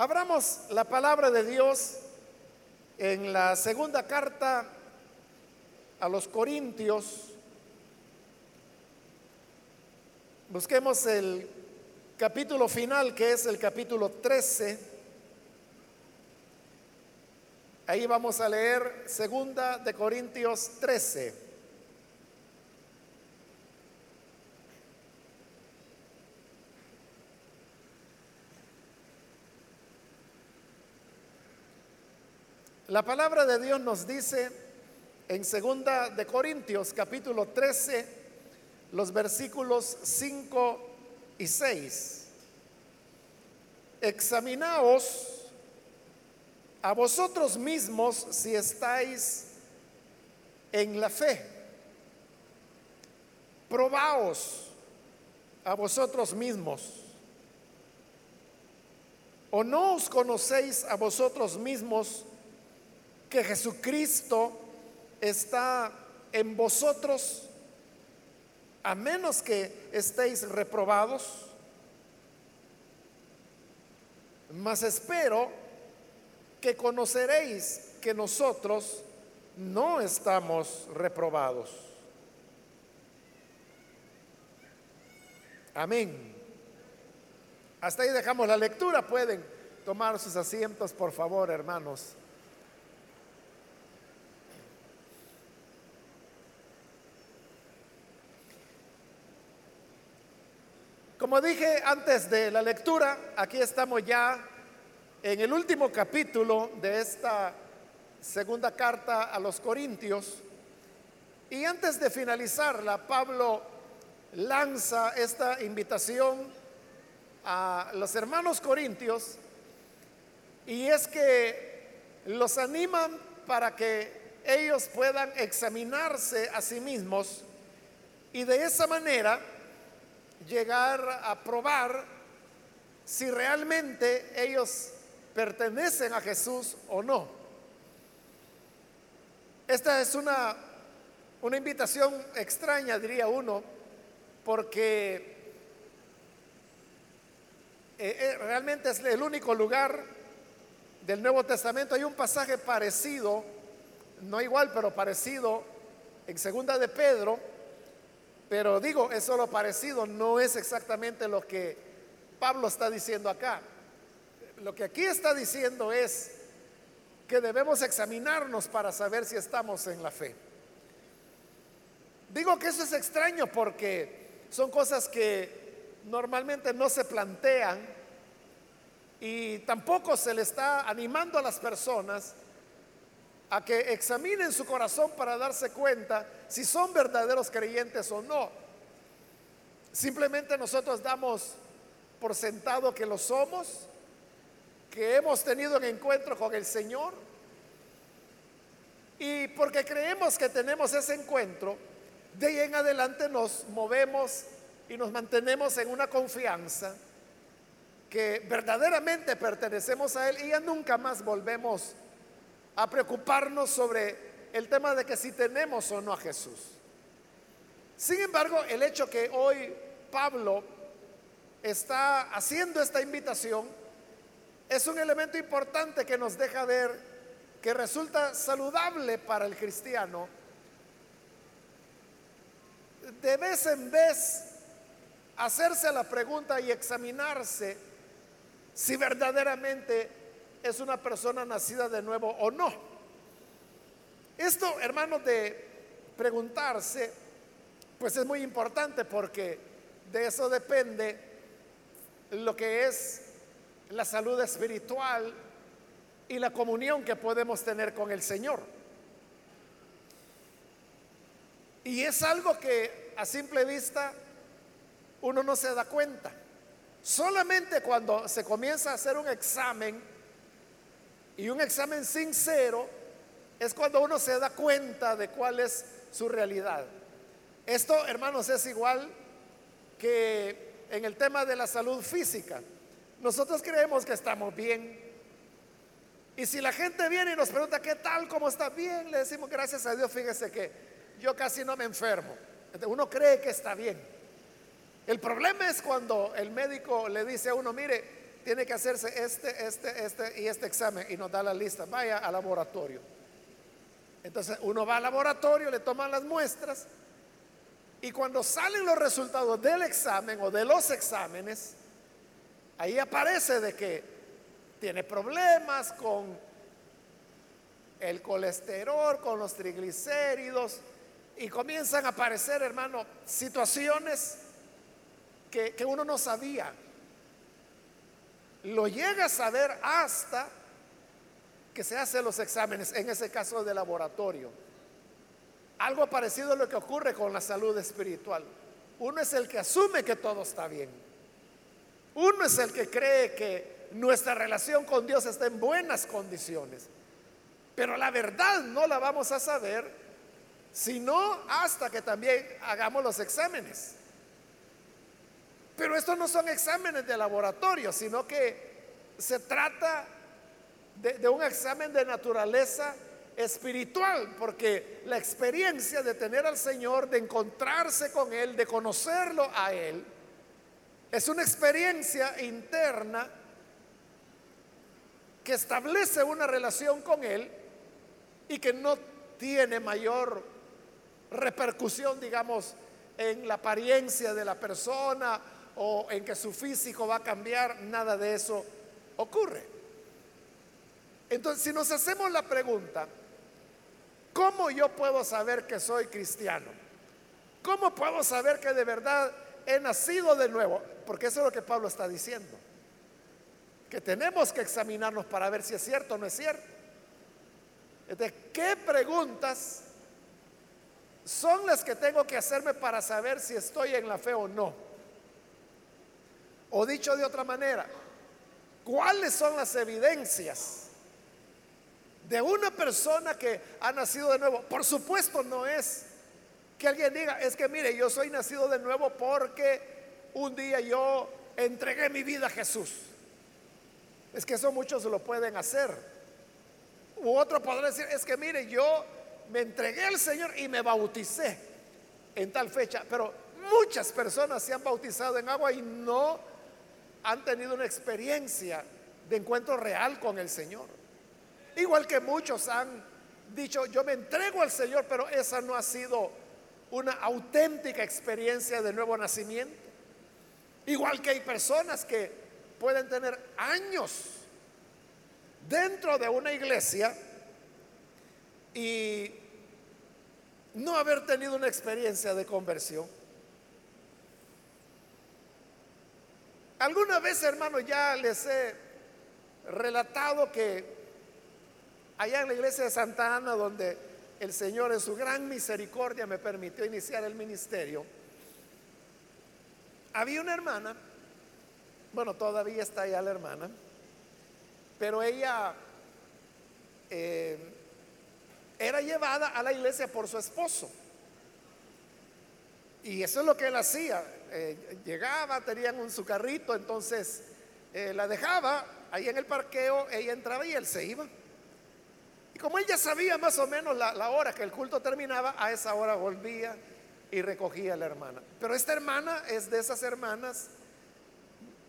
Abramos la palabra de Dios en la segunda carta a los Corintios. Busquemos el capítulo final, que es el capítulo 13. Ahí vamos a leer segunda de Corintios 13. La palabra de Dios nos dice en segunda de Corintios capítulo 13 los versículos 5 y 6. Examinaos a vosotros mismos si estáis en la fe. Probaos a vosotros mismos. ¿O no os conocéis a vosotros mismos que Jesucristo está en vosotros, a menos que estéis reprobados. Mas espero que conoceréis que nosotros no estamos reprobados. Amén. Hasta ahí dejamos la lectura. Pueden tomar sus asientos, por favor, hermanos. Como dije antes de la lectura, aquí estamos ya en el último capítulo de esta segunda carta a los Corintios. Y antes de finalizarla, Pablo lanza esta invitación a los hermanos corintios y es que los animan para que ellos puedan examinarse a sí mismos y de esa manera llegar a probar si realmente ellos pertenecen a Jesús o no. Esta es una, una invitación extraña, diría uno, porque eh, eh, realmente es el único lugar del Nuevo Testamento. Hay un pasaje parecido, no igual, pero parecido, en segunda de Pedro, pero digo, es solo parecido, no es exactamente lo que Pablo está diciendo acá. Lo que aquí está diciendo es que debemos examinarnos para saber si estamos en la fe. Digo que eso es extraño porque son cosas que normalmente no se plantean y tampoco se le está animando a las personas a que examinen su corazón para darse cuenta si son verdaderos creyentes o no. Simplemente nosotros damos por sentado que lo somos, que hemos tenido un encuentro con el Señor. Y porque creemos que tenemos ese encuentro, de ahí en adelante nos movemos y nos mantenemos en una confianza que verdaderamente pertenecemos a Él y ya nunca más volvemos a preocuparnos sobre el tema de que si tenemos o no a Jesús. Sin embargo, el hecho que hoy Pablo está haciendo esta invitación es un elemento importante que nos deja ver que resulta saludable para el cristiano de vez en vez hacerse la pregunta y examinarse si verdaderamente es una persona nacida de nuevo o no. Esto, hermanos, de preguntarse, pues es muy importante porque de eso depende lo que es la salud espiritual y la comunión que podemos tener con el Señor. Y es algo que a simple vista uno no se da cuenta. Solamente cuando se comienza a hacer un examen y un examen sincero es cuando uno se da cuenta de cuál es su realidad. Esto, hermanos, es igual que en el tema de la salud física. Nosotros creemos que estamos bien. Y si la gente viene y nos pregunta qué tal, cómo está bien, le decimos gracias a Dios, fíjese que yo casi no me enfermo. Uno cree que está bien. El problema es cuando el médico le dice a uno, mire, tiene que hacerse este, este, este y este examen y nos da la lista. Vaya al laboratorio. Entonces uno va al laboratorio, le toman las muestras y cuando salen los resultados del examen o de los exámenes, ahí aparece de que tiene problemas con el colesterol, con los triglicéridos y comienzan a aparecer, hermano, situaciones que, que uno no sabía. Lo llega a saber hasta que se hacen los exámenes, en ese caso de laboratorio. Algo parecido a lo que ocurre con la salud espiritual. Uno es el que asume que todo está bien. Uno es el que cree que nuestra relación con Dios está en buenas condiciones. Pero la verdad no la vamos a saber sino hasta que también hagamos los exámenes. Pero estos no son exámenes de laboratorio, sino que se trata de, un examen de naturaleza espiritual, porque la experiencia de tener al Señor, de encontrarse con Él, de conocerlo a Él, es una experiencia interna que establece una relación con Él y que no tiene mayor repercusión, digamos, en la apariencia de la persona o en que su físico va a cambiar, nada de eso ocurre. Entonces, si nos hacemos la pregunta, ¿cómo yo puedo saber que soy cristiano? ¿Cómo puedo saber que de verdad he nacido de nuevo? Porque eso es lo que Pablo está diciendo. Que tenemos que examinarnos para ver si es cierto o no es cierto. ¿De ¿qué preguntas son las que tengo que hacerme para saber si estoy en la fe o no? O dicho de otra manera, ¿cuáles son las evidencias de una persona que ha nacido de nuevo? Por supuesto no es que alguien diga, es que mire, yo soy nacido de nuevo porque un día yo entregué mi vida a Jesús. Es que eso muchos lo pueden hacer. U otro podrá decir, es que mire, yo me entregué al Señor y me bauticé en tal fecha. Pero muchas personas se han bautizado en agua y no han tenido una experiencia de encuentro real con el Señor. Igual que muchos han dicho, yo me entrego al Señor, pero esa no ha sido una auténtica experiencia de nuevo nacimiento. Igual que hay personas que pueden tener años dentro de una iglesia y no haber tenido una experiencia de conversión. Alguna vez, hermano, ya les he relatado que allá en la iglesia de Santa Ana, donde el Señor en su gran misericordia me permitió iniciar el ministerio, había una hermana, bueno, todavía está allá la hermana, pero ella eh, era llevada a la iglesia por su esposo. Y eso es lo que él hacía. Eh, llegaba, tenían un su carrito, entonces eh, la dejaba ahí en el parqueo, ella entraba y él se iba. Y como ella sabía más o menos la, la hora que el culto terminaba, a esa hora volvía y recogía a la hermana. Pero esta hermana es de esas hermanas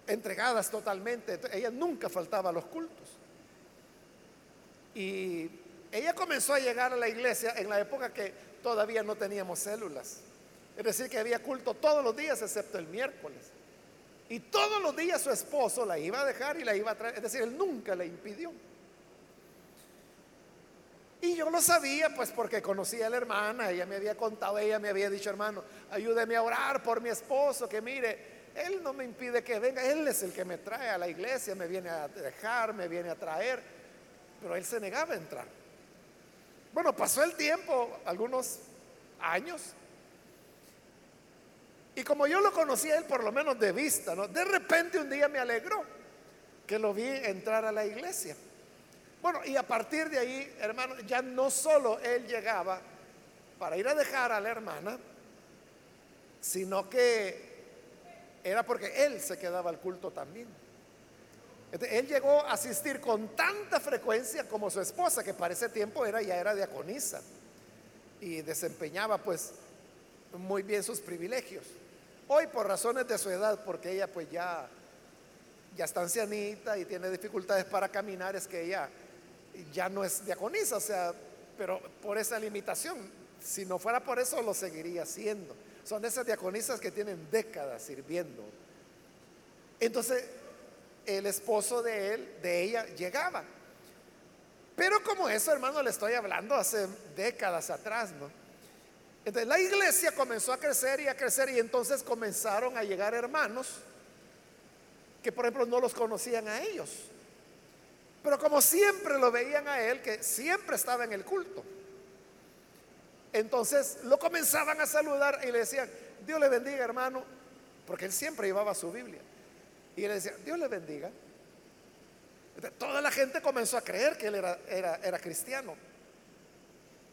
entregadas totalmente. Ella nunca faltaba a los cultos. Y ella comenzó a llegar a la iglesia en la época que todavía no teníamos células. Es decir, que había culto todos los días excepto el miércoles. Y todos los días su esposo la iba a dejar y la iba a traer. Es decir, él nunca le impidió. Y yo lo sabía, pues porque conocía a la hermana, ella me había contado, ella me había dicho, hermano, ayúdeme a orar por mi esposo, que mire, él no me impide que venga, él es el que me trae a la iglesia, me viene a dejar, me viene a traer, pero él se negaba a entrar. Bueno, pasó el tiempo, algunos años, y como yo lo conocía él por lo menos de vista, ¿no? De repente un día me alegró que lo vi entrar a la iglesia. Bueno, y a partir de ahí, hermano, ya no solo él llegaba para ir a dejar a la hermana, sino que era porque él se quedaba al culto también. él llegó a asistir con tanta frecuencia como su esposa, que para ese tiempo era, ya era diaconisa y desempeñaba pues muy bien sus privilegios. Hoy por razones de su edad, porque ella pues ya ya está ancianita y tiene dificultades para caminar, es que ella ya no es diaconisa, o sea, pero por esa limitación, si no fuera por eso lo seguiría haciendo. Son esas diaconisas que tienen décadas sirviendo. Entonces, el esposo de él, de ella, llegaba. Pero como eso, hermano, le estoy hablando hace décadas atrás, ¿no? Entonces la iglesia comenzó a crecer y a crecer y entonces comenzaron a llegar hermanos que por ejemplo no los conocían a ellos. Pero como siempre lo veían a él, que siempre estaba en el culto. Entonces lo comenzaban a saludar y le decían, Dios le bendiga hermano, porque él siempre llevaba su Biblia. Y le decía, Dios le bendiga. toda la gente comenzó a creer que él era, era, era cristiano.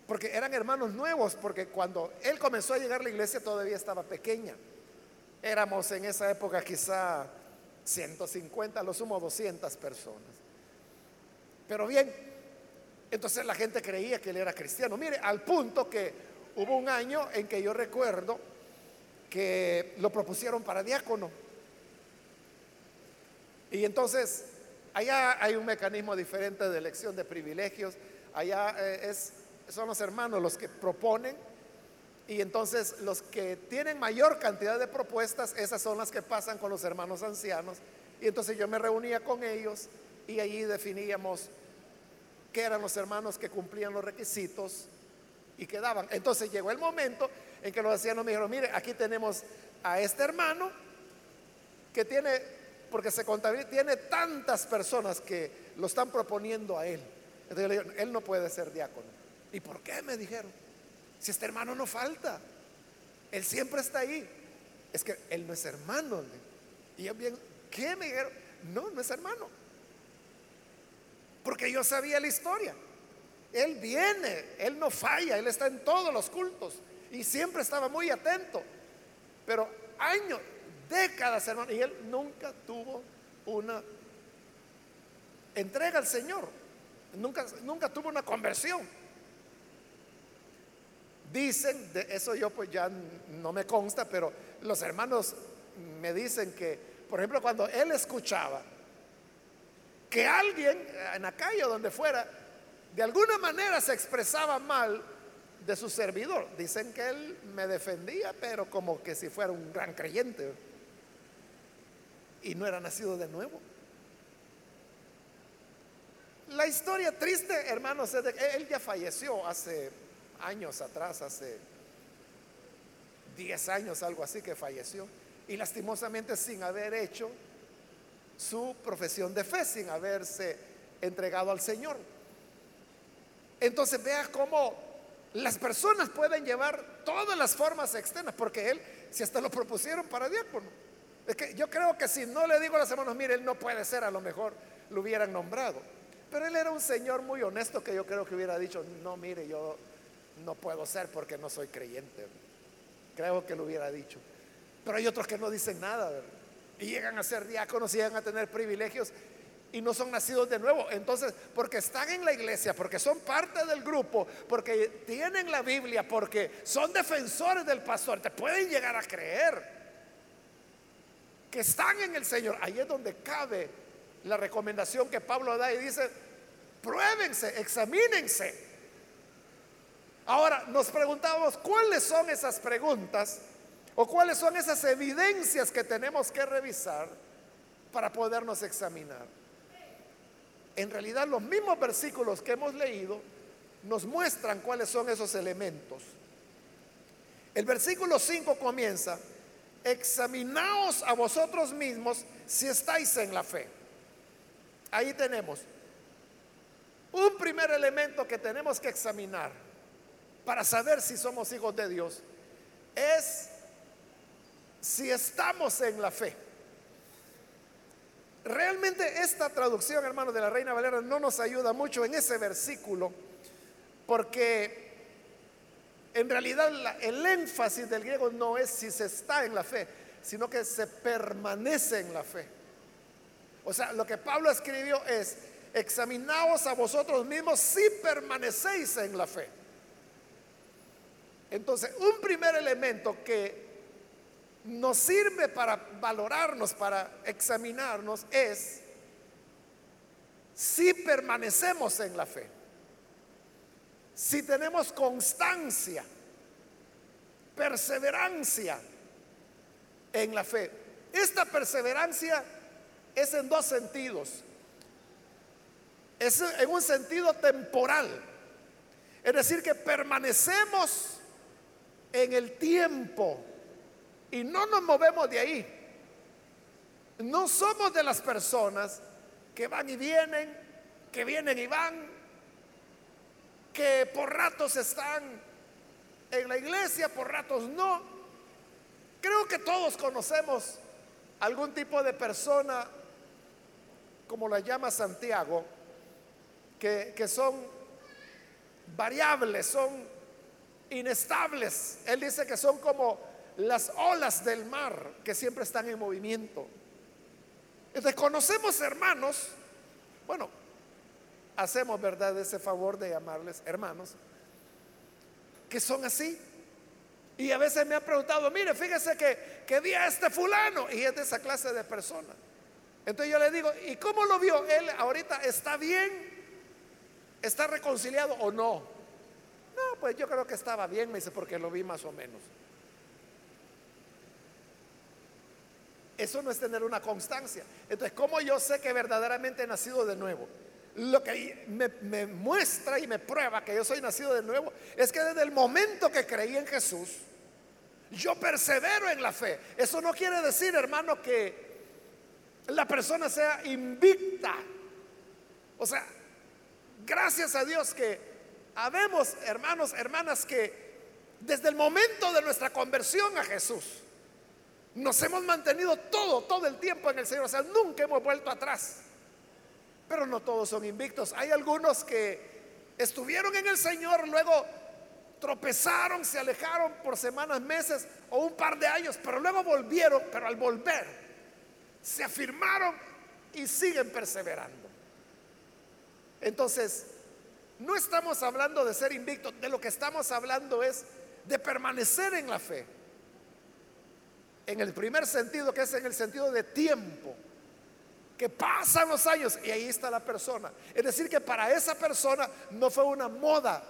Porque eran hermanos nuevos, porque cuando él comenzó a llegar a la iglesia todavía estaba pequeña. Éramos en esa época quizá 150, lo sumo 200 personas. Pero bien, entonces la gente creía que él era cristiano. Mire, al punto que hubo un año en que yo recuerdo que lo propusieron para diácono. Y entonces, allá hay un mecanismo diferente de elección de privilegios. Allá eh, es, son los hermanos los que proponen. Y entonces los que tienen mayor cantidad de propuestas, esas son las que pasan con los hermanos ancianos. Y entonces yo me reunía con ellos y allí definíamos qué eran los hermanos que cumplían los requisitos y quedaban. Entonces llegó el momento en que los ancianos me dijeron, mire, aquí tenemos a este hermano que tiene, porque se contabiliza, tiene tantas personas que lo están proponiendo a él. Entonces yo le dije, él no puede ser diácono. ¿Y por qué? Me dijeron. Si este hermano no falta, él siempre está ahí. Es que él no es hermano. Y yo bien, ¿qué me dijeron? No, no es hermano. Porque yo sabía la historia. Él viene, él no falla, él está en todos los cultos y siempre estaba muy atento. Pero años, décadas, hermano, y él nunca tuvo una entrega al Señor. Nunca, nunca tuvo una conversión. Dicen, eso yo pues ya no me consta, pero los hermanos me dicen que, por ejemplo, cuando él escuchaba que alguien en la calle o donde fuera, de alguna manera se expresaba mal de su servidor. Dicen que él me defendía, pero como que si fuera un gran creyente. Y no era nacido de nuevo. La historia triste, hermanos, es de que él ya falleció hace años atrás, hace 10 años, algo así que falleció. Y lastimosamente sin haber hecho su profesión de fe sin haberse entregado al Señor. Entonces vea cómo las personas pueden llevar todas las formas externas, porque él, si hasta lo propusieron para diácono, es que yo creo que si no le digo a las hermanas, mire, él no puede ser, a lo mejor lo hubieran nombrado. Pero él era un señor muy honesto que yo creo que hubiera dicho, no, mire, yo no puedo ser porque no soy creyente. Creo que lo hubiera dicho. Pero hay otros que no dicen nada, y llegan a ser diáconos y llegan a tener privilegios y no son nacidos de nuevo. Entonces, porque están en la iglesia, porque son parte del grupo, porque tienen la Biblia, porque son defensores del pastor, te pueden llegar a creer que están en el Señor. Ahí es donde cabe la recomendación que Pablo da y dice, pruébense, examínense. Ahora nos preguntamos, ¿cuáles son esas preguntas ¿O cuáles son esas evidencias que tenemos que revisar para podernos examinar? En realidad los mismos versículos que hemos leído nos muestran cuáles son esos elementos. El versículo 5 comienza, examinaos a vosotros mismos si estáis en la fe. Ahí tenemos un primer elemento que tenemos que examinar para saber si somos hijos de Dios. Es si estamos en la fe. Realmente esta traducción, hermano, de la Reina Valera no nos ayuda mucho en ese versículo, porque en realidad el énfasis del griego no es si se está en la fe, sino que se permanece en la fe. O sea, lo que Pablo escribió es, examinaos a vosotros mismos si permanecéis en la fe. Entonces, un primer elemento que nos sirve para valorarnos, para examinarnos, es si permanecemos en la fe, si tenemos constancia, perseverancia en la fe. Esta perseverancia es en dos sentidos. Es en un sentido temporal. Es decir, que permanecemos en el tiempo y no nos movemos de ahí. No somos de las personas que van y vienen, que vienen y van, que por ratos están en la iglesia, por ratos no. Creo que todos conocemos algún tipo de persona, como la llama Santiago, que, que son variables, son inestables. Él dice que son como las olas del mar que siempre están en movimiento. Entonces conocemos hermanos, bueno, hacemos verdad ese favor de llamarles hermanos, que son así. Y a veces me han preguntado, mire, fíjese que, que vi a este fulano y es de esa clase de persona. Entonces yo le digo, ¿y cómo lo vio? Él ahorita está bien, está reconciliado o no. Pues yo creo que estaba bien, me dice, porque lo vi más o menos. Eso no es tener una constancia. Entonces, ¿cómo yo sé que verdaderamente he nacido de nuevo? Lo que me, muestra y me prueba que yo soy nacido de nuevo es que desde el momento que creí en Jesús, yo persevero en la fe. Eso no quiere decir, hermano, que la persona sea invicta. O sea, gracias a Dios que habemos hermanos, hermanas que desde el momento de nuestra conversión a Jesús, nos hemos mantenido todo, todo el tiempo en el Señor. O sea, nunca hemos vuelto atrás. Pero no todos son invictos. Hay algunos que estuvieron en el Señor, luego tropezaron, se alejaron por semanas, meses o un par de años, pero luego volvieron, pero al volver se afirmaron y siguen perseverando. Entonces, no estamos hablando de ser invictos, de lo que estamos hablando es de permanecer en la fe en el primer sentido, que es en el sentido de tiempo, que pasan los años y ahí está la persona. Es decir, que para esa persona no fue una moda,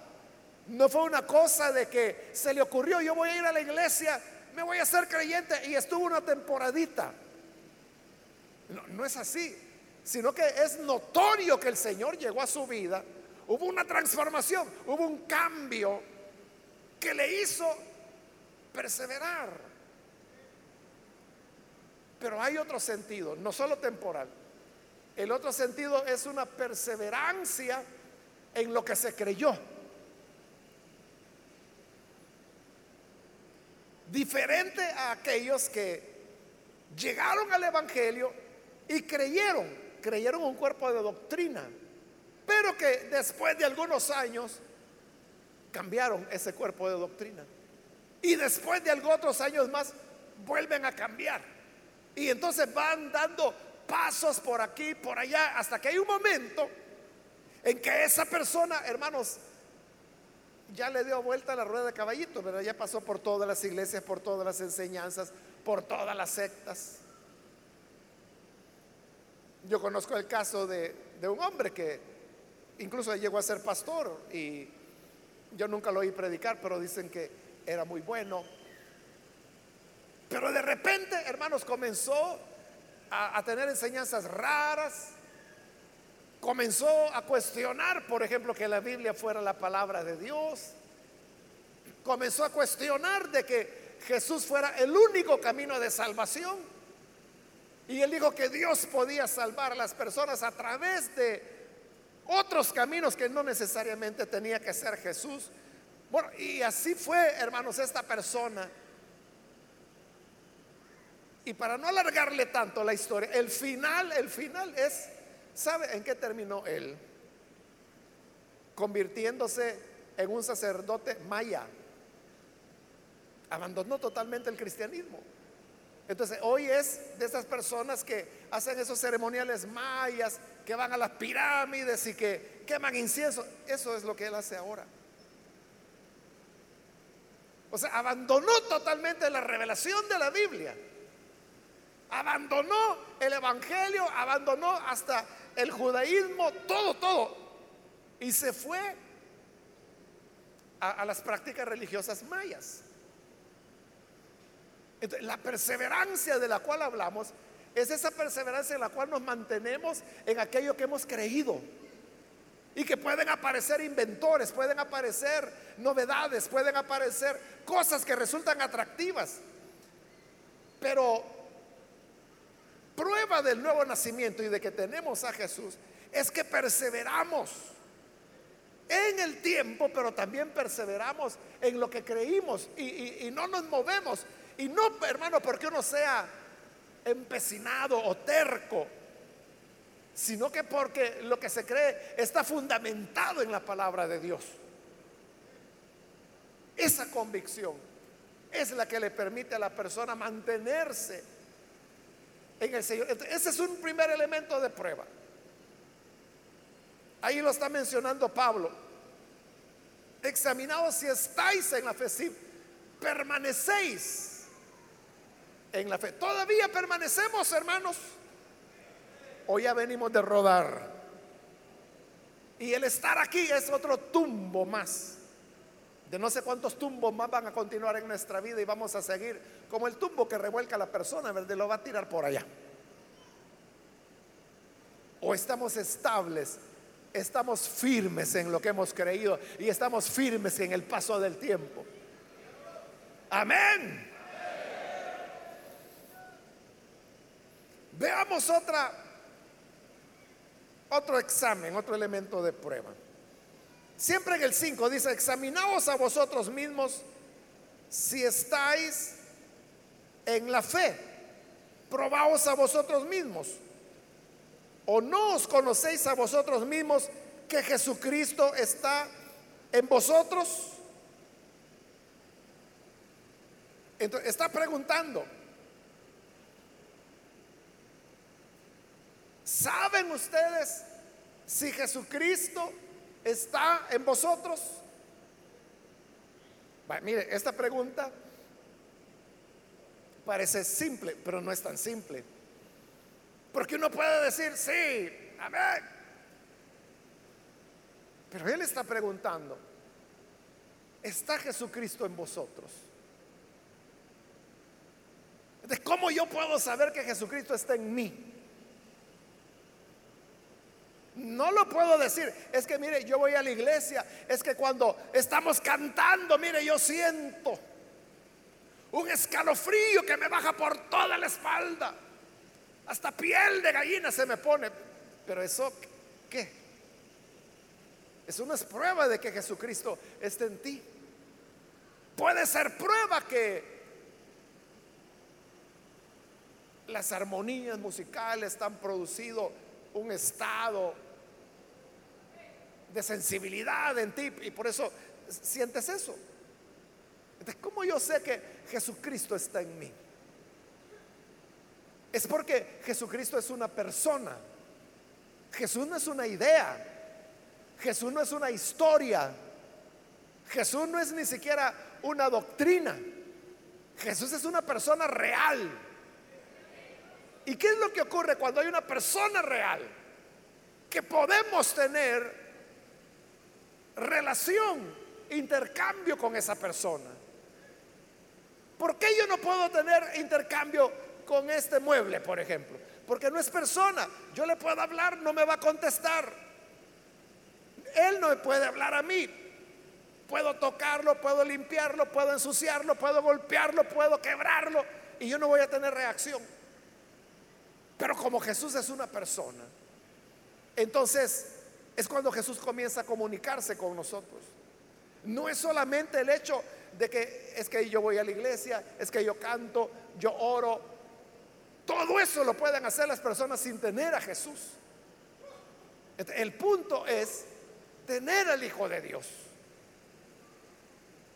no fue una cosa de que se le ocurrió, yo voy a ir a la iglesia, me voy a ser creyente y estuvo una temporadita. No, no es así, sino que es notorio que el Señor llegó a su vida, hubo una transformación, hubo un cambio que le hizo perseverar. Pero hay otro sentido, no solo temporal. El otro sentido es una perseverancia en lo que se creyó. Diferente a aquellos que llegaron al Evangelio y creyeron, creyeron un cuerpo de doctrina, pero que después de algunos años cambiaron ese cuerpo de doctrina. Y después de algunos otros años más vuelven a cambiar. Y entonces van dando pasos por aquí, por allá, hasta que hay un momento en que esa persona, hermanos, ya le dio vuelta a la rueda de caballito, ¿verdad? Ya pasó por todas las iglesias, por todas las enseñanzas, por todas las sectas. Yo conozco el caso de, de un hombre que incluso llegó a ser pastor y yo nunca lo oí predicar, pero dicen que era muy bueno pero de repente, hermanos, comenzó a, tener enseñanzas raras. Comenzó a cuestionar, por ejemplo, que la Biblia fuera la palabra de Dios. Comenzó a cuestionar de que Jesús fuera el único camino de salvación. Y él dijo que Dios podía salvar a las personas a través de otros caminos que no necesariamente tenía que ser Jesús. Bueno, y así fue, hermanos, esta persona y para no alargarle tanto la historia, el final, el final es, ¿sabe en qué terminó él? Convirtiéndose en un sacerdote maya. Abandonó totalmente el cristianismo. Entonces, hoy es de esas personas que hacen esos ceremoniales mayas, que van a las pirámides y que queman incienso. Eso es lo que él hace ahora. O sea, abandonó totalmente la revelación de la Biblia. Abandonó el Evangelio, abandonó hasta el judaísmo, todo, todo. Y se fue a, las prácticas religiosas mayas. La perseverancia de la cual hablamos es esa perseverancia en la cual nos mantenemos en aquello que hemos creído. Y que pueden aparecer inventores, pueden aparecer novedades, pueden aparecer cosas que resultan atractivas. Pero prueba del nuevo nacimiento y de que tenemos a Jesús es que perseveramos en el tiempo, pero también perseveramos en lo que creímos y no nos movemos. Y no, hermano, porque uno sea empecinado o terco, sino que porque lo que se cree está fundamentado en la palabra de Dios. Esa convicción es la que le permite a la persona mantenerse en el Señor. Ese es un primer elemento de prueba. Ahí lo está mencionando Pablo. Examinaos si estáis en la fe, si permanecéis en la fe. Todavía permanecemos, hermanos. Hoy ya venimos de rodar. Y el estar aquí es otro tumbo más. De no sé cuántos tumbos más van a continuar en nuestra vida y vamos a seguir como el tumbo que revuelca a la persona, ¿verdad? Lo va a tirar por allá. O estamos estables, estamos firmes en lo que hemos creído y estamos firmes en el paso del tiempo. Amén. Veamos otra, otro examen, otro elemento de prueba. Siempre en el 5 dice, examinaos a vosotros mismos si estáis en la fe. Probaos a vosotros mismos. ¿O no os conocéis a vosotros mismos que Jesucristo está en vosotros? Entonces, está preguntando, ¿Saben ustedes si Jesucristo está en vosotros? mire, esta pregunta parece simple, pero no es tan simple. Porque uno puede decir, sí, amén. Pero Él está preguntando, ¿está Jesucristo en vosotros? ¿De cómo yo puedo saber que Jesucristo está en mí? No lo puedo decir. Es que mire, yo voy a la iglesia. Es que cuando estamos cantando, mire, yo siento un escalofrío que me baja por toda la espalda. Hasta piel de gallina se me pone. Pero eso, ¿qué? Es prueba de que Jesucristo esté en ti. Puede ser prueba que las armonías musicales han producido un estado de sensibilidad en ti y por eso sientes eso. Entonces, ¿cómo yo sé que Jesucristo está en mí? Es porque Jesucristo es una persona. Jesús no es una idea. Jesús no es una historia. Jesús no es ni siquiera una doctrina. Jesús es una persona real. ¿Y qué es lo que ocurre cuando hay una persona real? Que podemos tener relación, intercambio con esa persona. ¿Por qué yo no puedo tener intercambio con este mueble, por ejemplo? Porque no es persona. Yo le puedo hablar, no me va a contestar. Él no me puede hablar a mí. Puedo tocarlo, puedo limpiarlo, puedo ensuciarlo, puedo golpearlo, puedo quebrarlo y yo no voy a tener reacción. Pero como Jesús es una persona, entonces es cuando Jesús comienza a comunicarse con nosotros. No es solamente el hecho de que es que yo voy a la iglesia, es que yo canto, yo oro. Todo eso lo pueden hacer las personas sin tener a Jesús. El punto es tener al Hijo de Dios.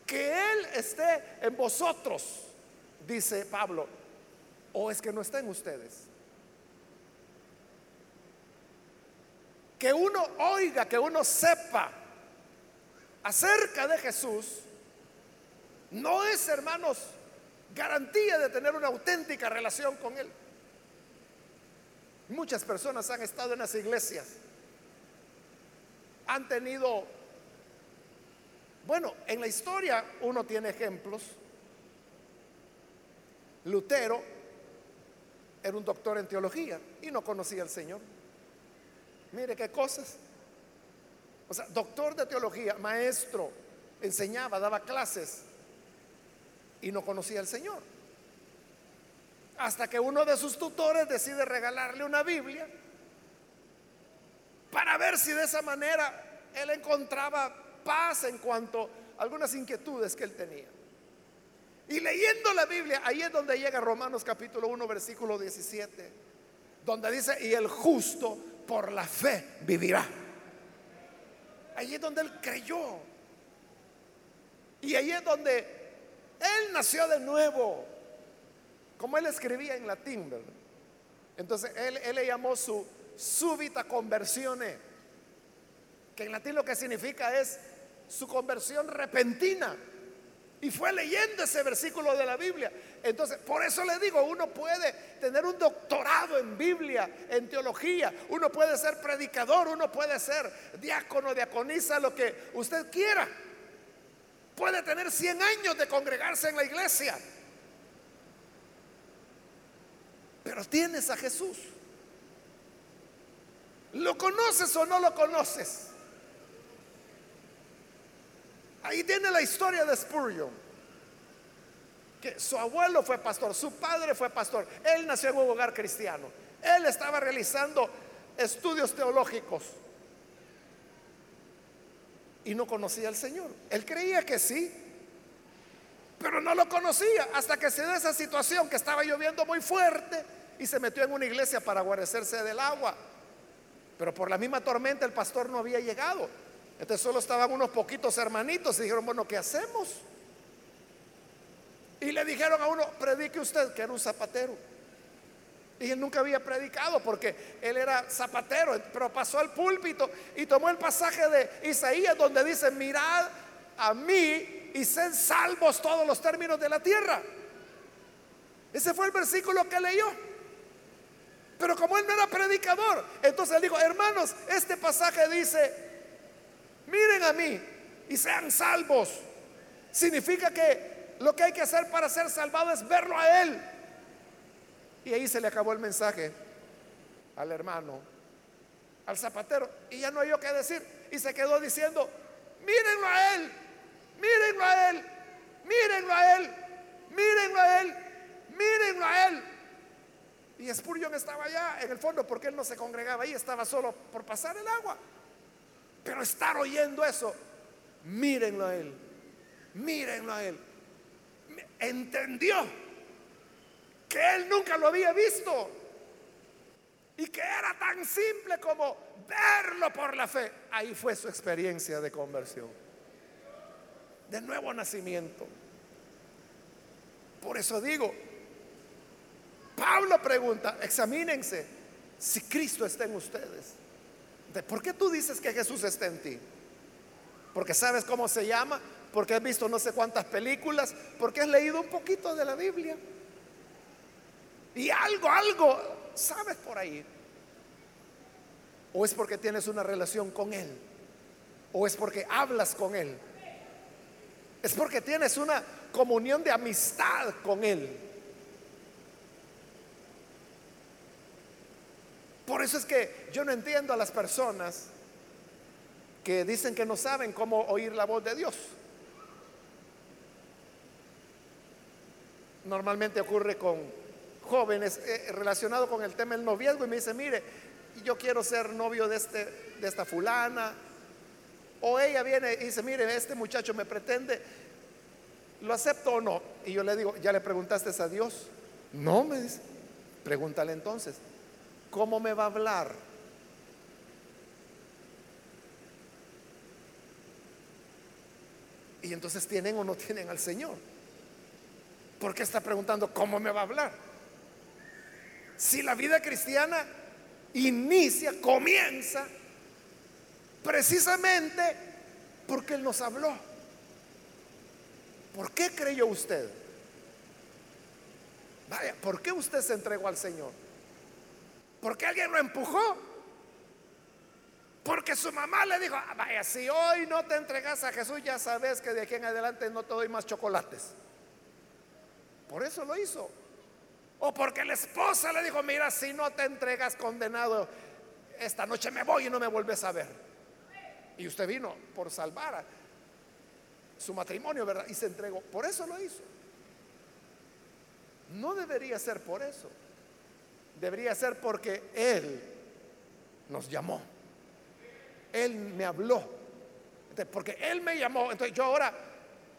Que Él esté en vosotros, dice Pablo. O es que no está en ustedes. Que uno oiga, que uno sepa acerca de Jesús, no es, hermanos, garantía de tener una auténtica relación con Él. Muchas personas han estado en las iglesias, han tenido, bueno, en la historia uno tiene ejemplos. Lutero era un doctor en teología y no conocía al Señor. Mire qué cosas. O sea, doctor de teología, maestro, enseñaba, daba clases y no conocía al Señor. Hasta que uno de sus tutores decide regalarle una Biblia para ver si de esa manera él encontraba paz en cuanto a algunas inquietudes que él tenía. Y leyendo la Biblia, ahí es donde llega Romanos capítulo 1, versículo 17, donde dice, y el justo por la fe vivirá. Ahí es donde él creyó. Y ahí es donde él nació de nuevo, como él escribía en latín, Entonces él, él le llamó su súbita conversión, que en latín lo que significa es su conversión repentina. Y fue leyendo ese versículo de la Biblia. Entonces, por eso le digo, uno puede tener un doctorado en Biblia, en teología, uno puede ser predicador, uno puede ser diácono, diaconisa, lo que usted quiera. Puede tener 100 años de congregarse en la iglesia. Pero tienes a Jesús. ¿Lo conoces o no lo conoces? Ahí tiene la historia de Spurgeon. Que su abuelo fue pastor, su padre fue pastor. Él nació en un hogar cristiano. Él estaba realizando estudios teológicos y no conocía al Señor. Él creía que sí, pero no lo conocía hasta que se dio esa situación que estaba lloviendo muy fuerte y se metió en una iglesia para guarecerse del agua. Pero por la misma tormenta el pastor no había llegado. Entonces solo estaban unos poquitos hermanitos y dijeron, bueno, ¿qué hacemos? Y le dijeron a uno, predique usted, que era un zapatero. Y él nunca había predicado porque él era zapatero, pero pasó al púlpito y tomó el pasaje de Isaías donde dice, mirad a mí y sed salvos todos los términos de la tierra. Ese fue el versículo que leyó. Pero como él no era predicador, entonces él dijo, hermanos, este pasaje dice, miren a mí y sean salvos. Significa que lo que hay que hacer para ser salvado es verlo a Él. Y ahí se le acabó el mensaje al hermano, al zapatero. Y ya no hay yo qué decir. Y se quedó diciendo, mírenlo a Él, mírenlo a Él, mírenlo a Él, mírenlo a Él, mírenlo a Él. Y Spurgeon estaba allá en el fondo porque él no se congregaba ahí, estaba solo por pasar el agua. Pero estar oyendo eso, mírenlo a él, mírenlo a él. Entendió que él nunca lo había visto y que era tan simple como verlo por la fe. Ahí fue su experiencia de conversión, de nuevo nacimiento. Por eso digo, Pablo pregunta, examínense si Cristo está en ustedes. ¿Por qué tú dices que Jesús está en ti? Porque sabes cómo se llama, porque has visto no sé cuántas películas, porque has leído un poquito de la Biblia. Y algo, algo sabes por ahí. O es porque tienes una relación con Él. O es porque hablas con Él. Es porque tienes una comunión de amistad con Él. Por eso es que yo no entiendo a las personas que dicen que no saben cómo oír la voz de Dios. Normalmente ocurre con jóvenes eh, relacionado con el tema del noviazgo y me dice, mire, yo quiero ser novio de, este, de esta fulana. O ella viene y dice, mire, este muchacho me pretende, ¿lo acepto o no? Y yo le digo, ¿ya le preguntaste a Dios? No, me dice, pregúntale entonces. ¿Cómo me va a hablar? Y entonces tienen o no tienen al Señor. ¿Por qué está preguntando cómo me va a hablar? Si la vida cristiana inicia, comienza, precisamente porque Él nos habló. ¿Por qué creyó usted? Vaya, ¿por qué usted se entregó al Señor? ¿Porque alguien lo empujó? Porque su mamá le dijo, ah, vaya, si hoy no te entregas a Jesús, ya sabes que de aquí en adelante no te doy más chocolates. Por eso lo hizo. O porque la esposa le dijo, mira, si no te entregas condenado, esta noche me voy y no me vuelves a ver. Y usted vino por salvar a su matrimonio, ¿verdad? Y se entregó. Por eso lo hizo. No debería ser por eso. Debería ser porque Él nos llamó. Él me habló. porque Él me llamó. Entonces yo ahora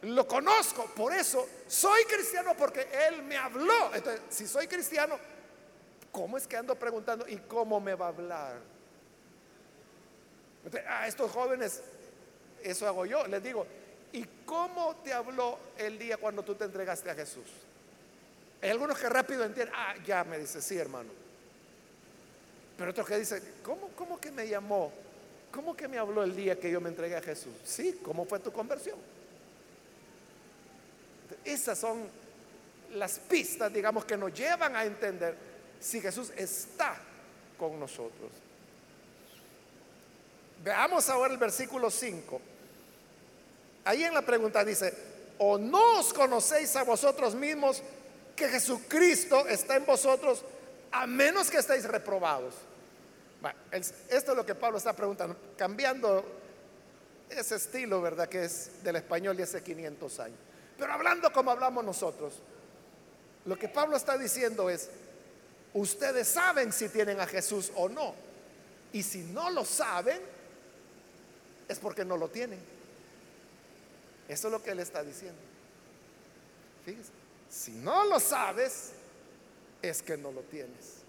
lo conozco. Por eso soy cristiano porque Él me habló. Entonces, si soy cristiano, ¿cómo es que ando preguntando? ¿Y cómo me va a hablar? a estos jóvenes, eso hago yo. Les digo, ¿y cómo te habló el día cuando tú te entregaste a Jesús? Hay algunos que rápido entienden, ah, ya me dice, sí, hermano. Pero otros que dicen, ¿cómo, ¿cómo que me llamó? ¿Cómo que me habló el día que yo me entregué a Jesús? Sí, ¿cómo fue tu conversión? Esas son las pistas, digamos, que nos llevan a entender si Jesús está con nosotros. Veamos ahora el versículo 5. Ahí en la pregunta dice, ¿o no os conocéis a vosotros mismos que Jesucristo está en vosotros a menos que estéis reprobados. esto es lo que Pablo está preguntando, cambiando ese estilo, ¿verdad? Que es del español de hace 500 años. Pero hablando como hablamos nosotros, lo que Pablo está diciendo es, ustedes saben si tienen a Jesús o no. Y si no lo saben, es porque no lo tienen. Eso es lo que él está diciendo. Fíjense. Si no lo sabes, es que no lo tienes.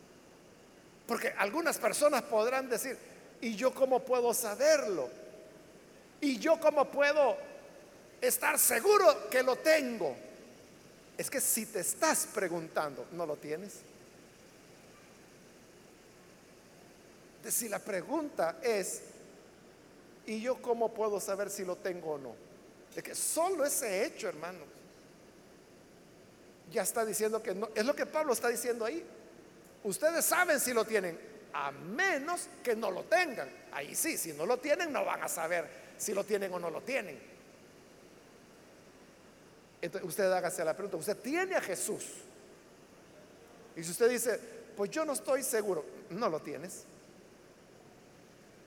Porque algunas personas podrán decir, ¿y yo cómo puedo saberlo? ¿Y yo cómo puedo estar seguro que lo tengo? Es que si te estás preguntando, ¿no lo tienes? Si la pregunta es, ¿y yo cómo puedo saber si lo tengo o no? Es que solo ese hecho, hermanos, ya está diciendo que no. Es lo que Pablo está diciendo ahí. Ustedes saben si lo tienen, a menos que no lo tengan. Ahí sí, si no lo tienen, no van a saber si lo tienen o no lo tienen. Entonces, usted hágase la pregunta, ¿usted tiene a Jesús? Y si usted dice, pues yo no estoy seguro, no lo tienes.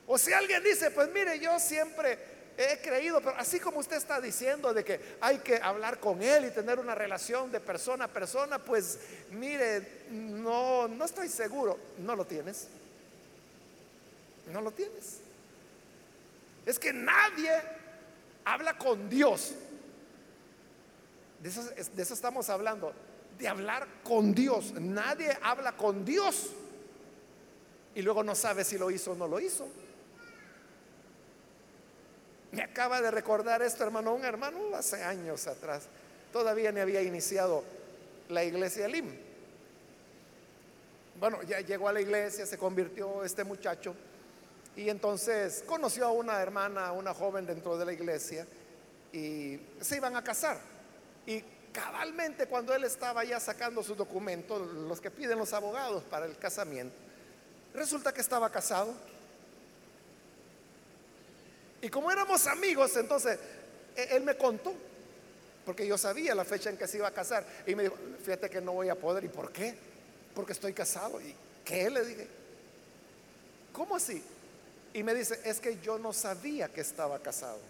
O si alguien dice, pues mire, yo siempre he creído, pero así como usted está diciendo de que hay que hablar con él y tener una relación de persona a persona, pues mire, no, no estoy seguro. No lo tienes. No lo tienes. Es que nadie habla con Dios. De eso, de eso estamos hablando, de hablar con Dios. Nadie habla con Dios y luego no sabe si lo hizo o no lo hizo. Me acaba de recordar esto, hermano, un hermano hace años atrás. Todavía ni había iniciado la iglesia Lim. Bueno, ya llegó a la iglesia, se convirtió este muchacho y entonces conoció a una hermana, una joven dentro de la iglesia y se iban a casar. Y cabalmente cuando él estaba ya sacando sus documentos, los que piden los abogados para el casamiento, resulta que estaba casado y como éramos amigos, entonces e, él me contó, porque yo sabía la fecha en que se iba a casar. Y me dijo, fíjate que no voy a poder. ¿Y por qué? Porque estoy casado. ¿Y qué? Le dije, ¿cómo así? Y me dice, es que yo no sabía que estaba casado.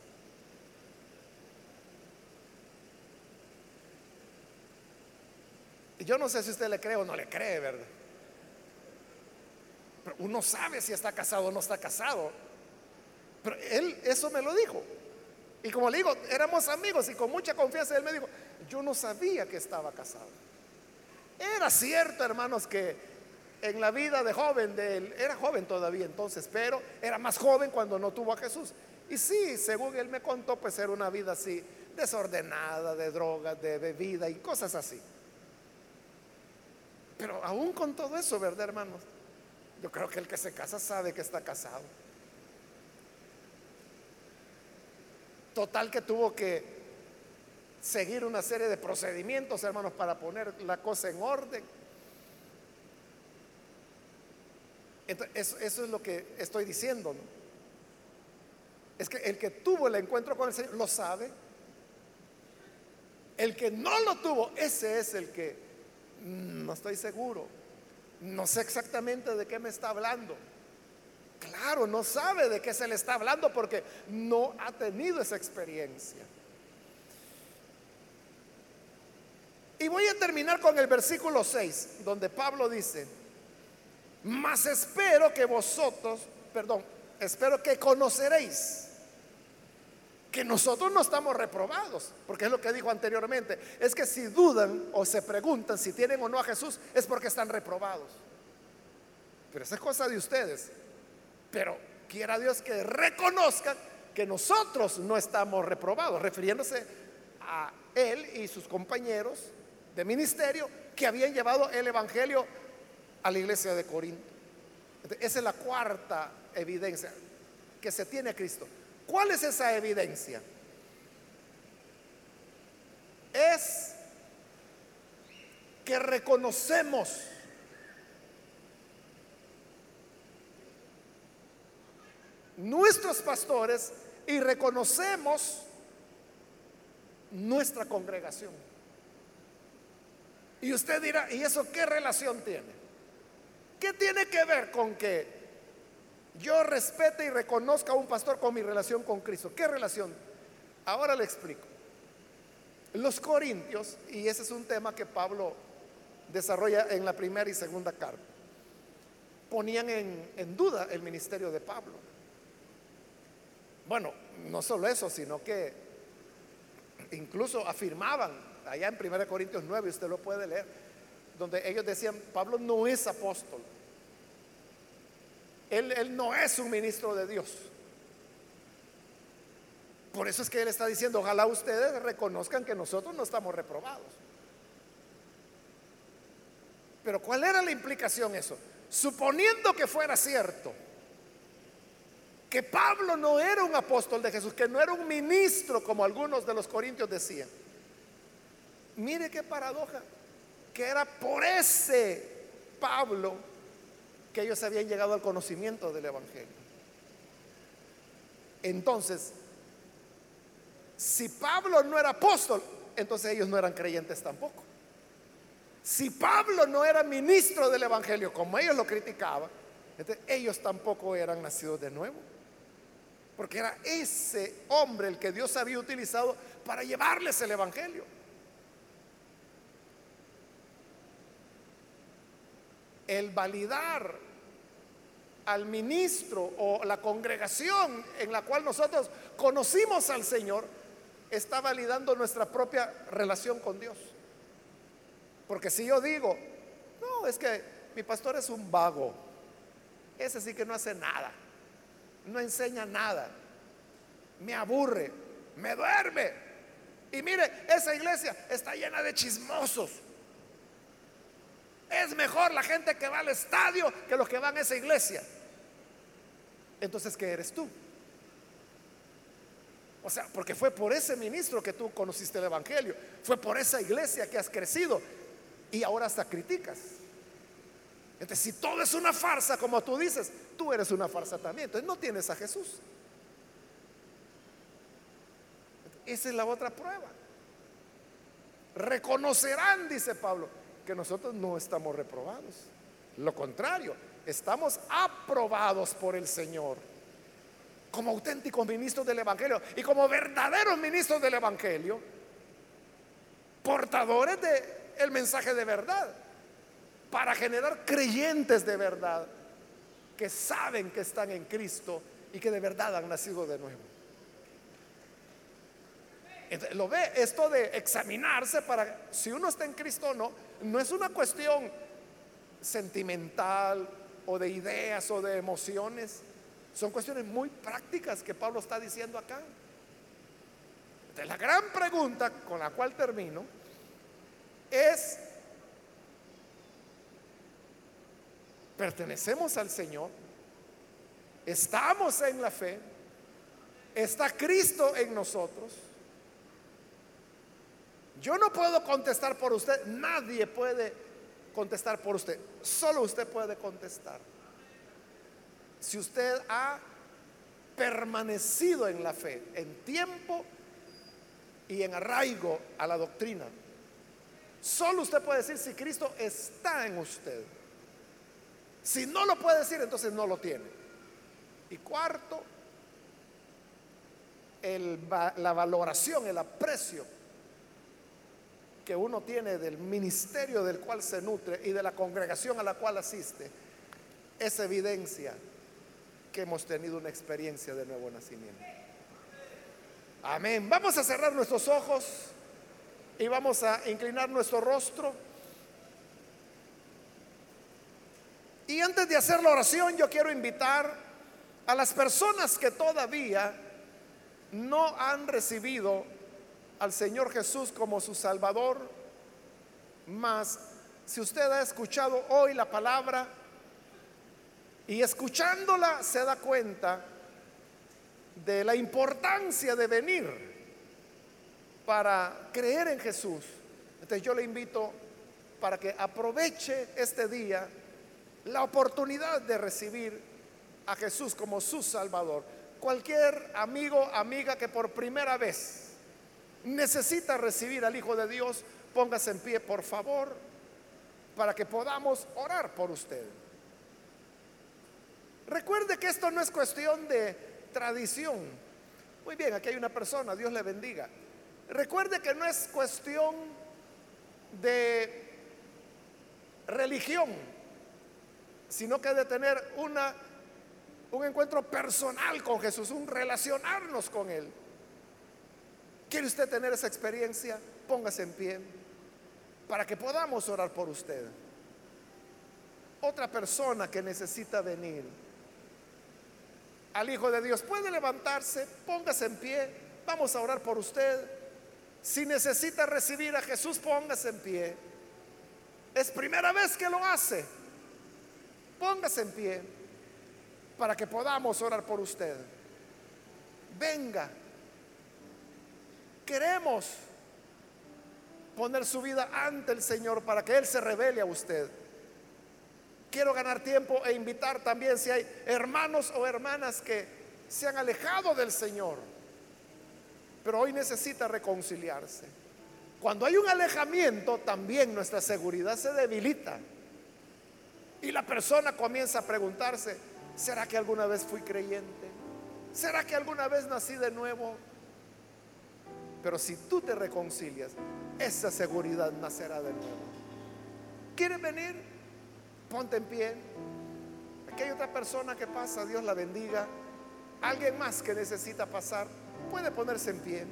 Yo no sé si usted le cree o no le cree, ¿verdad? Pero uno sabe si está casado o no está casado. Pero él eso me lo dijo. Y como le digo, éramos amigos y con mucha confianza él me dijo, yo no sabía que estaba casado. Era cierto, hermanos, que en la vida de joven, de él, era joven todavía entonces, pero era más joven cuando no tuvo a Jesús. Y sí, según él me contó, pues era una vida así, desordenada, de drogas, de bebida y cosas así. Pero aún con todo eso, ¿verdad, hermanos? Yo creo que el que se casa sabe que está casado. Total que tuvo que seguir una serie de procedimientos, hermanos, para poner la cosa en orden. Entonces, eso, es lo que estoy diciendo. Es que el que tuvo el encuentro con el Señor lo sabe. El que no lo tuvo, ese es el que mm, no estoy seguro. No sé exactamente de qué me está hablando. Claro, no sabe de qué se le está hablando porque no ha tenido esa experiencia. Y voy a terminar con el versículo 6, donde Pablo dice, mas espero que vosotros, perdón, espero que conoceréis que nosotros no estamos reprobados, porque es lo que dijo anteriormente, es que si dudan o se preguntan si tienen o no a Jesús, es porque están reprobados. Pero esa es cosa de ustedes. Pero quiera Dios que reconozcan que nosotros no estamos reprobados, refiriéndose a él y sus compañeros de ministerio que habían llevado el Evangelio a la iglesia de Corinto. Esa es la cuarta evidencia que se tiene a Cristo. ¿Cuál es esa evidencia? Es que reconocemos nuestros pastores y reconocemos nuestra congregación. Y usted dirá, ¿y eso qué relación tiene? ¿Qué tiene que ver con que yo respete y reconozca a un pastor con mi relación con Cristo? ¿Qué relación? Ahora le explico. Los corintios, y ese es un tema que Pablo desarrolla en la primera y segunda carta, ponían en, en duda el ministerio de Pablo. Bueno, no solo eso, sino que incluso afirmaban allá en 1 Corintios 9, usted lo puede leer, donde ellos decían, Pablo no es apóstol. Él, él no es un ministro de Dios. Por eso es que él está diciendo, ojalá ustedes reconozcan que nosotros no estamos reprobados. Pero ¿cuál era la implicación eso? Suponiendo que fuera cierto, que Pablo no era un apóstol de Jesús, que no era un ministro como algunos de los corintios decían. Mire qué paradoja que era por ese Pablo que ellos habían llegado al conocimiento del Evangelio. Entonces, si Pablo no era apóstol, entonces ellos no eran creyentes tampoco. Si Pablo no era ministro del Evangelio, como ellos lo criticaban, entonces ellos tampoco eran nacidos de nuevo. Porque era ese hombre el que Dios había utilizado para llevarles el Evangelio. el validar al ministro o la congregación en la cual nosotros conocimos al Señor, está validando nuestra propia relación con Dios. Porque si yo digo, no, es que mi pastor es un vago, ese sí que no hace nada, no enseña nada, me aburre, me duerme. Y mire, esa iglesia está llena de chismosos. Es mejor la gente que va al estadio que los que van a esa iglesia. Entonces, ¿qué eres tú? O sea, porque fue por ese ministro que tú conociste el Evangelio. Fue por esa iglesia que has crecido. Y ahora hasta criticas. Entonces, si todo es una farsa, como tú dices, tú eres una farsa también. Entonces, no tienes a Jesús. Esa es la otra prueba. Reconocerán, dice Pablo, que nosotros no estamos reprobados. Lo contrario, estamos aprobados por el Señor como auténticos ministros del Evangelio y como verdaderos ministros del Evangelio, portadores del el mensaje de verdad, para generar creyentes de verdad que saben que están en Cristo y que de verdad han nacido de nuevo. Lo ve, esto de examinarse para si uno está en Cristo o no, no es una cuestión sentimental o de ideas o de emociones. Son cuestiones muy prácticas que Pablo está diciendo acá. la gran pregunta con la cual termino es, ¿pertenecemos al Señor? ¿Estamos en la fe? ¿Está Cristo en nosotros? Yo no puedo contestar por usted, nadie puede contestar por usted, solo usted puede contestar. Si usted ha permanecido en la fe, en tiempo y en arraigo a la doctrina, solo usted puede decir si Cristo está en usted. Si no lo puede decir, entonces no lo tiene. Y cuarto, la valoración, el aprecio que uno tiene del ministerio del cual se nutre y de la congregación a la cual asiste, es evidencia que hemos tenido una experiencia de nuevo nacimiento. Amén. Vamos a cerrar nuestros ojos y vamos a inclinar nuestro rostro. Y antes de hacer la oración, yo quiero invitar a las personas que todavía no han recibido al Señor Jesús como su Salvador, mas si usted ha escuchado hoy la palabra y escuchándola se da cuenta de la importancia de venir para creer en Jesús, entonces yo le invito para que aproveche este día la oportunidad de recibir a Jesús como su Salvador. Cualquier amigo, amiga que por primera vez necesita recibir al Hijo de Dios, póngase en pie, por favor, para que podamos orar por usted. Recuerde que esto no es cuestión de tradición. Muy bien, aquí hay una persona, Dios le bendiga. Recuerde que no es cuestión de religión, sino que de tener una, un encuentro personal con Jesús, un relacionarnos con Él. ¿Quiere usted tener esa experiencia? Póngase en pie para que podamos orar por usted. Otra persona que necesita venir al Hijo de Dios puede levantarse, póngase en pie, vamos a orar por usted. Si necesita recibir a Jesús, póngase en pie. Es primera vez que lo hace. Póngase en pie para que podamos orar por usted. Venga queremos poner su vida ante el Señor para que Él se revele a usted. Quiero ganar tiempo e invitar también si hay hermanos o hermanas que se han alejado del Señor, pero hoy necesita reconciliarse. Cuando hay un alejamiento, también nuestra seguridad se debilita. Y la persona comienza a preguntarse, ¿será que alguna vez fui creyente? ¿Será que alguna vez nací de nuevo? Pero si tú te reconcilias, esa seguridad nacerá de nuevo. ¿Quieres venir? Ponte en pie. Aquí hay otra persona que pasa, Dios la bendiga. Alguien más que necesita pasar, puede ponerse en pie.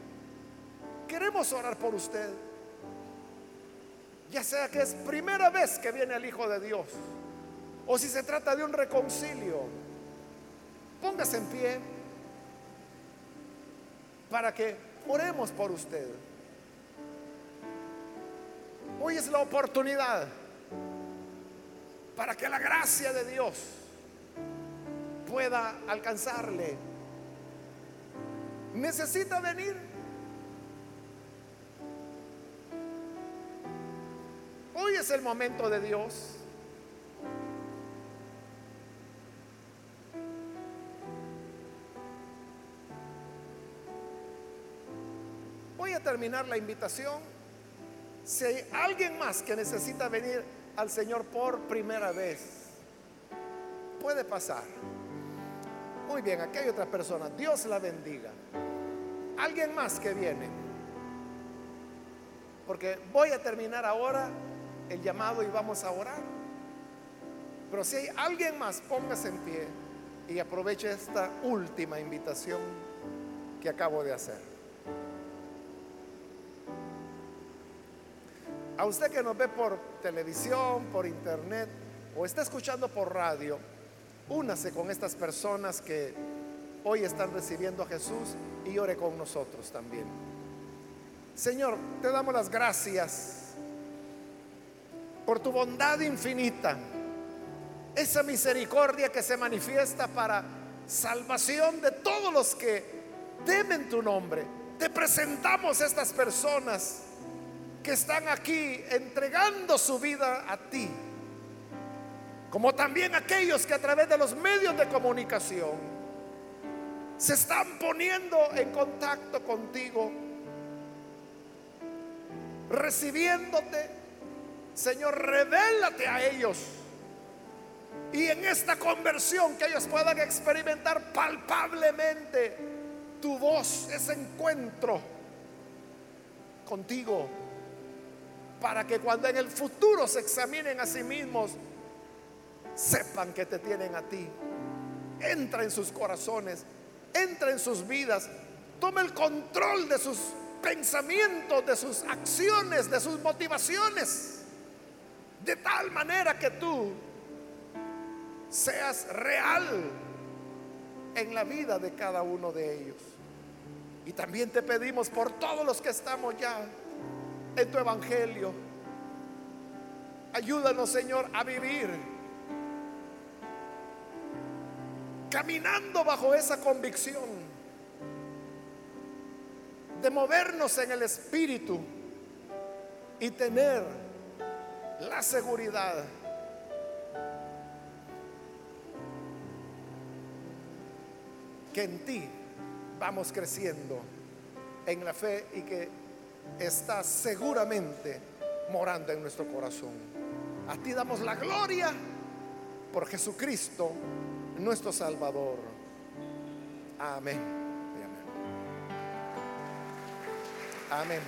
Queremos orar por usted. Ya sea que es primera vez que viene el Hijo de Dios, o si se trata de un reconcilio, póngase en pie para que Oremos por usted. Hoy es la oportunidad para que la gracia de Dios pueda alcanzarle. Necesita venir. Hoy es el momento de Dios. Terminar la invitación. Si hay alguien más que necesita venir al Señor por primera vez, puede pasar. Muy bien, aquí hay otra persona. Dios la bendiga. Alguien más que viene. Porque voy a terminar ahora el llamado y vamos a orar. Pero si hay alguien más, póngase en pie y aproveche esta última invitación que acabo de hacer. A usted que nos ve por televisión, por internet o está escuchando por radio, únase con estas personas que hoy están recibiendo a Jesús y ore con nosotros también. Señor, te damos las gracias por tu bondad infinita, esa misericordia que se manifiesta para salvación de todos los que temen tu nombre. Te presentamos estas personas que están aquí entregando su vida a ti, como también aquellos que a través de los medios de comunicación se están poniendo en contacto contigo, recibiéndote. Señor, revélate a ellos. Y en esta conversión que ellos puedan experimentar palpablemente tu voz, ese encuentro contigo, para que cuando en el futuro se examinen a sí mismos, sepan que te tienen a ti. Entra en sus corazones, entra en sus vidas, toma el control de sus pensamientos, de sus acciones, de sus motivaciones, de tal manera que tú seas real en la vida de cada uno de ellos. Y también te pedimos por todos los que estamos ya en tu evangelio. Ayúdanos, Señor, a vivir caminando bajo esa convicción de movernos en el Espíritu y tener la seguridad que en ti vamos creciendo en la fe y que está seguramente morando en nuestro corazón. A ti damos la gloria por Jesucristo, nuestro Salvador. Amén. Amén.